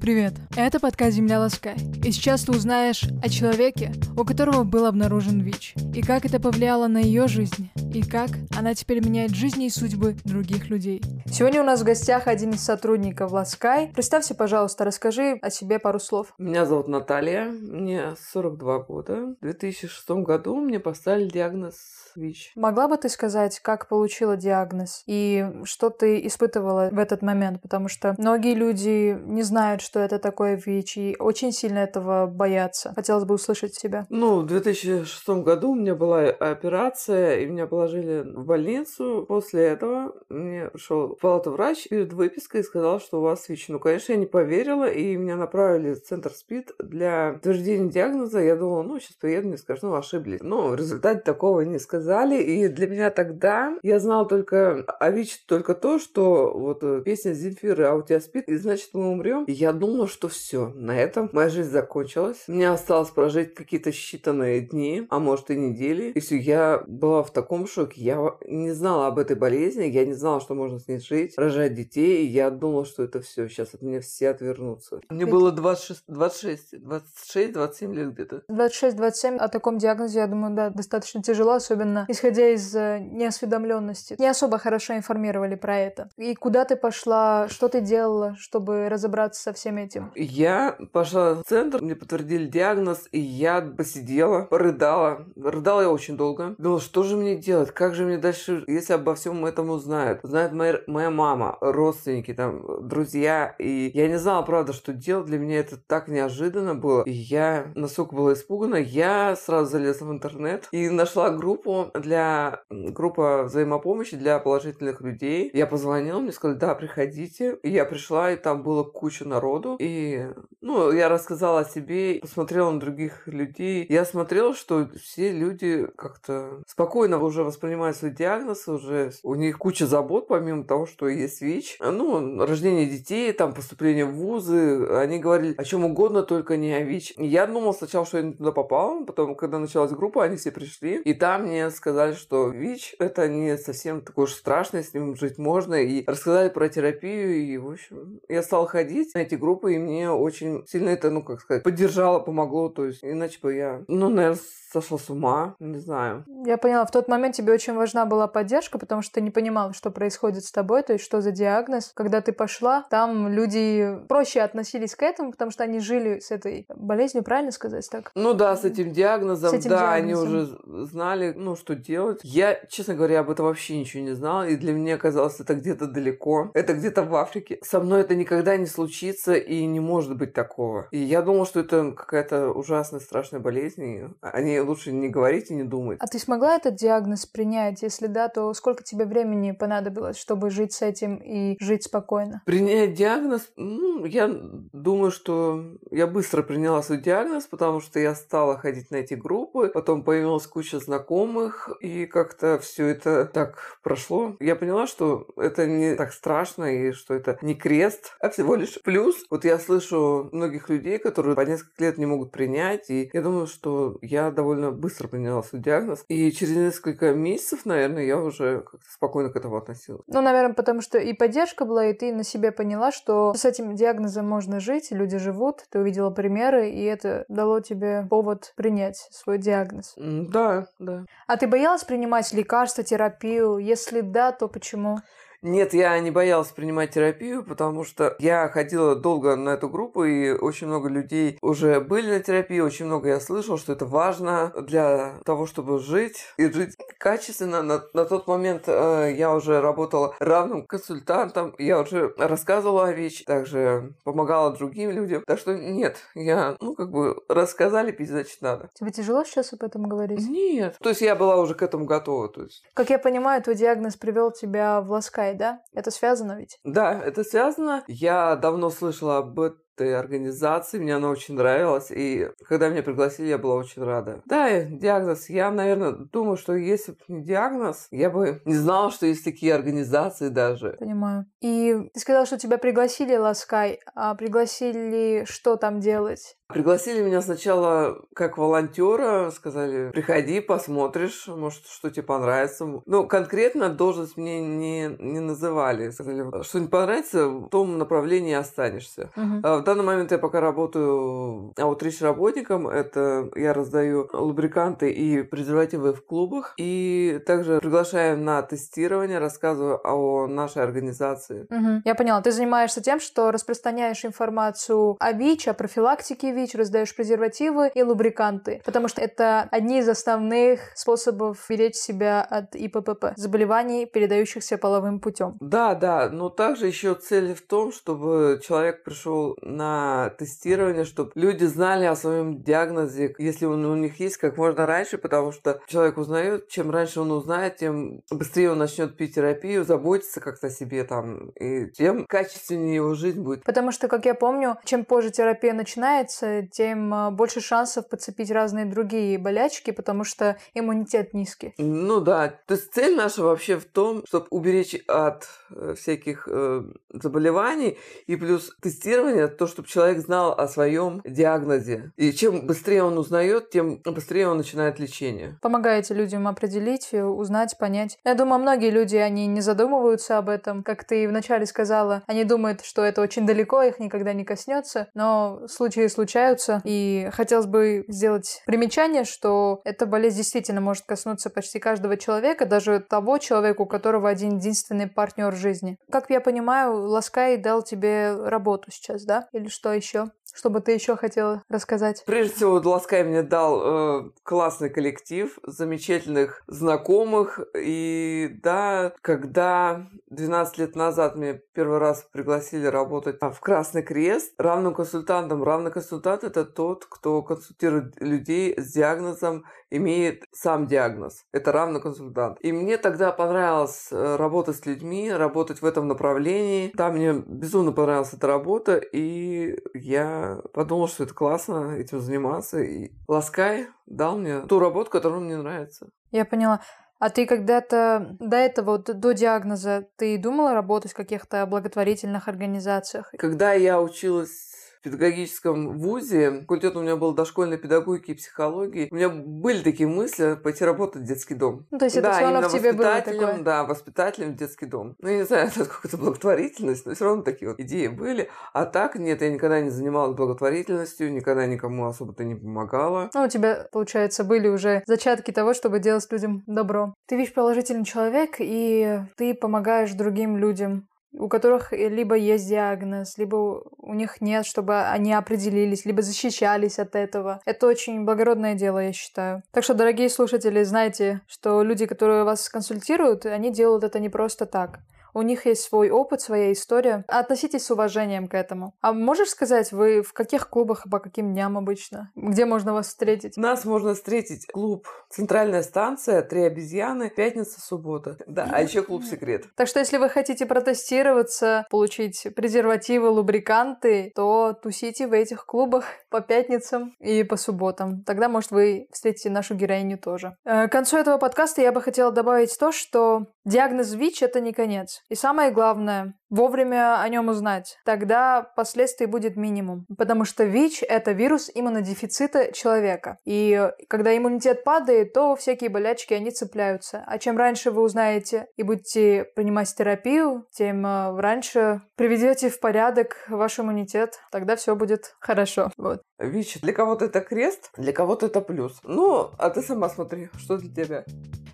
Привет, это подкаст «Земля Ласкай». И сейчас ты узнаешь о человеке, у которого был обнаружен ВИЧ, и как это повлияло на ее жизнь, и как она теперь меняет жизни и судьбы других людей. Сегодня у нас в гостях один из сотрудников Ласкай. Представься, пожалуйста, расскажи о себе пару слов. Меня зовут Наталья, мне 42 года. В 2006 году мне поставили диагноз ВИЧ. Могла бы ты сказать, как получила диагноз и что ты испытывала в этот момент? Потому что многие люди не знают, что это такое ВИЧ, и очень сильно этого боятся. Хотелось бы услышать тебя. Ну, в 2006 году у меня была операция, и меня положили в больницу. После этого мне пришел в палату врач перед выпиской и сказал, что у вас ВИЧ. Ну, конечно, я не поверила, и меня направили в центр СПИД для утверждения диагноза. Я думала, ну, сейчас приеду, мне скажут, ну, ошиблись. Но в результате такого не сказали, и для меня тогда я знала только о ВИЧ только то, что вот э, песня Земфиры «А у тебя спит», и значит мы умрем. И я думала, что все, на этом моя жизнь закончилась. Мне осталось прожить какие-то считанные дни, а может и недели. И все, я была в таком шоке. Я не знала об этой болезни, я не знала, что можно с ней жить, рожать детей. И я думала, что это все, сейчас от меня все отвернутся. Мне было 26, 26, 26 27 лет где-то. 26-27 о таком диагнозе, я думаю, да, достаточно тяжело, особенно исходя из э, неосведомленности. Не особо хорошо информировали про это. И куда ты пошла, что ты делала, чтобы разобраться со всем этим? Я пошла в центр, мне подтвердили диагноз, и я посидела, порыдала. Рыдала я очень долго. Думала, что же мне делать, как же мне дальше, если обо всем этом узнают. Знает моя, моя мама, родственники, там, друзья. И я не знала, правда, что делать. Для меня это так неожиданно было. И я настолько была испугана, я сразу залезла в интернет и нашла группу для группа взаимопомощи для положительных людей. Я позвонила, мне сказали, да, приходите. И я пришла, и там было куча народу. И, ну, я рассказала о себе, посмотрела на других людей. Я смотрела, что все люди как-то спокойно уже воспринимают свой диагноз, уже у них куча забот, помимо того, что есть ВИЧ. Ну, рождение детей, там, поступление в вузы. Они говорили о чем угодно, только не о ВИЧ. Я думала сначала, что я не туда попала, потом, когда началась группа, они все пришли. И там мне сказали, что ВИЧ это не совсем такое уж страшное, с ним жить можно. И рассказали про терапию, и, в общем, я стала ходить на эти группы, и мне очень сильно это, ну, как сказать, поддержало, помогло. То есть, иначе бы я, ну, наверное, сошла с ума, не знаю. Я поняла, в тот момент тебе очень важна была поддержка, потому что ты не понимала, что происходит с тобой, то есть что за диагноз. Когда ты пошла, там люди проще относились к этому, потому что они жили с этой болезнью, правильно сказать так? Ну да, с этим диагнозом, С этим да, диагнозом. они уже знали, ну, что делать. Я, честно говоря, об этом вообще ничего не знала, и для меня казалось, это где-то далеко, это где-то в Африке. Со мной это никогда не случится, и не может быть такого. И я думала, что это какая-то ужасная, страшная болезнь, и о ней лучше не говорить и не думать. А ты смогла этот диагноз принять? Если да, то сколько тебе времени понадобилось, чтобы жить с этим и жить спокойно? Принять диагноз, ну, я думаю, что я быстро приняла свой диагноз, потому что я стала ходить на эти группы, потом появилась куча знакомых, и как-то все это так прошло. Я поняла, что это не так страшно, и что это не крест, а всего лишь плюс. Вот я слышу многих людей, которые по несколько лет не могут принять, и я думаю, что я довольно быстро приняла свой диагноз, и через несколько месяцев, наверное, я уже как-то спокойно к этому относилась. Ну, наверное, потому что и поддержка была, и ты на себе поняла, что с этим диагнозом можно жить, люди живут, ты увидела примеры, и это дало тебе повод принять свой диагноз. Да, да. А ты боялась принимать лекарства, терапию? Если да, то почему? Нет, я не боялась принимать терапию, потому что я ходила долго на эту группу, и очень много людей уже были на терапии, очень много я слышал, что это важно для того, чтобы жить и жить качественно. На, на тот момент э, я уже работала равным консультантом, я уже рассказывала о ВИЧ, также помогала другим людям. Так что нет, я, ну, как бы рассказали, пить, значит, надо. Тебе тяжело сейчас об этом говорить? Нет. То есть я была уже к этому готова, то есть Как я понимаю, твой диагноз привел тебя в Ласкай, да? Это связано ведь? Да, это связано. Я давно слышала об этой организации, мне она очень нравилась, и когда меня пригласили, я была очень рада. Да, диагноз. Я, наверное, думаю, что если бы не диагноз, я бы не знала, что есть такие организации даже. Понимаю. И ты сказал, что тебя пригласили Ласкай, а пригласили что там делать? Пригласили меня сначала как волонтера, сказали, приходи, посмотришь, может, что тебе понравится. Ну, конкретно должность мне не, не называли. Сказали, что не понравится, в том направлении останешься. Мгм. А в данный момент я пока работаю аутрич работником. Это я раздаю лубриканты и презервативы в клубах. И также приглашаю на тестирование, рассказываю о нашей организации. Угу. Я поняла. Ты занимаешься тем, что распространяешь информацию о ВИЧ, о профилактике ВИЧ, раздаешь презервативы и лубриканты. Потому что это одни из основных способов беречь себя от ИППП, заболеваний, передающихся половым путем. Да, да, но также еще цель в том, чтобы человек пришел на тестирование, чтобы люди знали о своем диагнозе, если он у них есть, как можно раньше, потому что человек узнает, чем раньше он узнает, тем быстрее он начнет пить терапию, заботиться как-то о себе там, и тем качественнее его жизнь будет. Потому что, как я помню, чем позже терапия начинается, тем а, больше шансов подцепить разные другие болячки, потому что иммунитет низкий. Ну да, то есть цель наша вообще в том, чтобы уберечь от э, всяких э, заболеваний и плюс тестирование, то, чтобы человек знал о своем диагнозе. И чем быстрее он узнает, тем быстрее он начинает лечение. Помогаете людям определить, э, узнать, понять. Я думаю, многие люди, они не задумываются об этом. Как ты вначале сказала, они думают, что это очень далеко, их никогда не коснется, но случаи случаются, и хотелось бы сделать примечание, что эта болезнь действительно может коснуться почти каждого человека, даже того человека, у которого один единственный партнер жизни. Как я понимаю, Ласкай дал тебе работу сейчас, да? Или что еще? Что бы ты еще хотела рассказать? Прежде всего, Ласкай мне дал э, классный коллектив, замечательных знакомых. И да, когда 12 лет назад мне первый раз пригласили работать в Красный Крест, равным консультантом. Равный консультант – это тот, кто консультирует людей с диагнозом, имеет сам диагноз. Это равный консультант. И мне тогда понравилось э, работать с людьми, работать в этом направлении. Там мне безумно понравилась эта работа, и я подумал, что это классно этим заниматься. И Ласкай дал мне ту работу, которая мне нравится. Я поняла. А ты когда-то до этого, до диагноза, ты думала работать в каких-то благотворительных организациях? Когда я училась педагогическом вузе, факультет у меня был дошкольной педагогики и психологии, у меня были такие мысли пойти работать в детский дом. Ну, то есть это да, все равно в тебе было воспитателем, такое? Да, воспитателем в детский дом. Ну, я не знаю, это какая-то благотворительность, но все равно такие вот идеи были. А так, нет, я никогда не занималась благотворительностью, никогда никому особо-то не помогала. Ну, у тебя, получается, были уже зачатки того, чтобы делать людям добро. Ты видишь положительный человек, и ты помогаешь другим людям у которых либо есть диагноз, либо у них нет, чтобы они определились, либо защищались от этого. Это очень благородное дело, я считаю. Так что, дорогие слушатели, знайте, что люди, которые вас консультируют, они делают это не просто так. У них есть свой опыт, своя история. Относитесь с уважением к этому. А можешь сказать, вы в каких клубах и по каким дням обычно? Где можно вас встретить? Нас можно встретить клуб «Центральная станция», «Три обезьяны», пятница, суббота. Да, а еще клуб «Секрет». Так что, если вы хотите протестироваться, получить презервативы, лубриканты, то тусите в этих клубах по пятницам и по субботам. Тогда, может, вы встретите нашу героиню тоже. Э, К концу этого подкаста я бы хотела добавить то, что диагноз ВИЧ – это не конец. И самое главное, вовремя о нем узнать. Тогда последствий будет минимум. Потому что ВИЧ – это вирус иммунодефицита человека. И когда иммунитет падает, то всякие болячки, они цепляются. А чем раньше вы узнаете и будете принимать терапию, тем э, раньше приведете в порядок ваш иммунитет. Тогда все будет хорошо. Вот. ВИЧ для кого-то это крест, для кого-то это плюс. Ну, а ты сама смотри, что для тебя.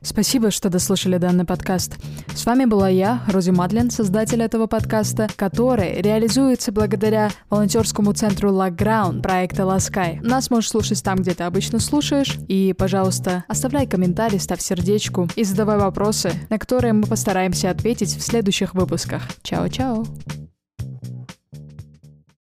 Спасибо, что дослушали данный подкаст. С вами была я, Рози Мадлен, создатель этого подкаста, который реализуется благодаря волонтерскому центру Lockground проекта Ласкай. Нас можешь слушать там, где ты обычно слушаешь. И, пожалуйста, оставляй комментарий, ставь сердечку и задавай вопросы, на которые мы постараемся ответить в следующих выпусках. Чао-чао!